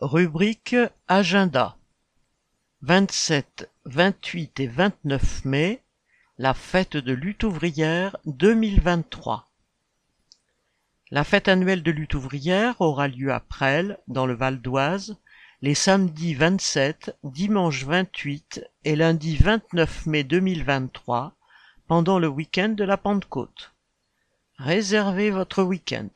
Rubrique Agenda 27, 28 et 29 mai, la fête de lutte ouvrière 2023. La fête annuelle de lutte ouvrière aura lieu à Presles, dans le Val d'Oise, les samedis 27, dimanche 28 et lundi 29 mai 2023, pendant le week-end de la Pentecôte. Réservez votre week-end.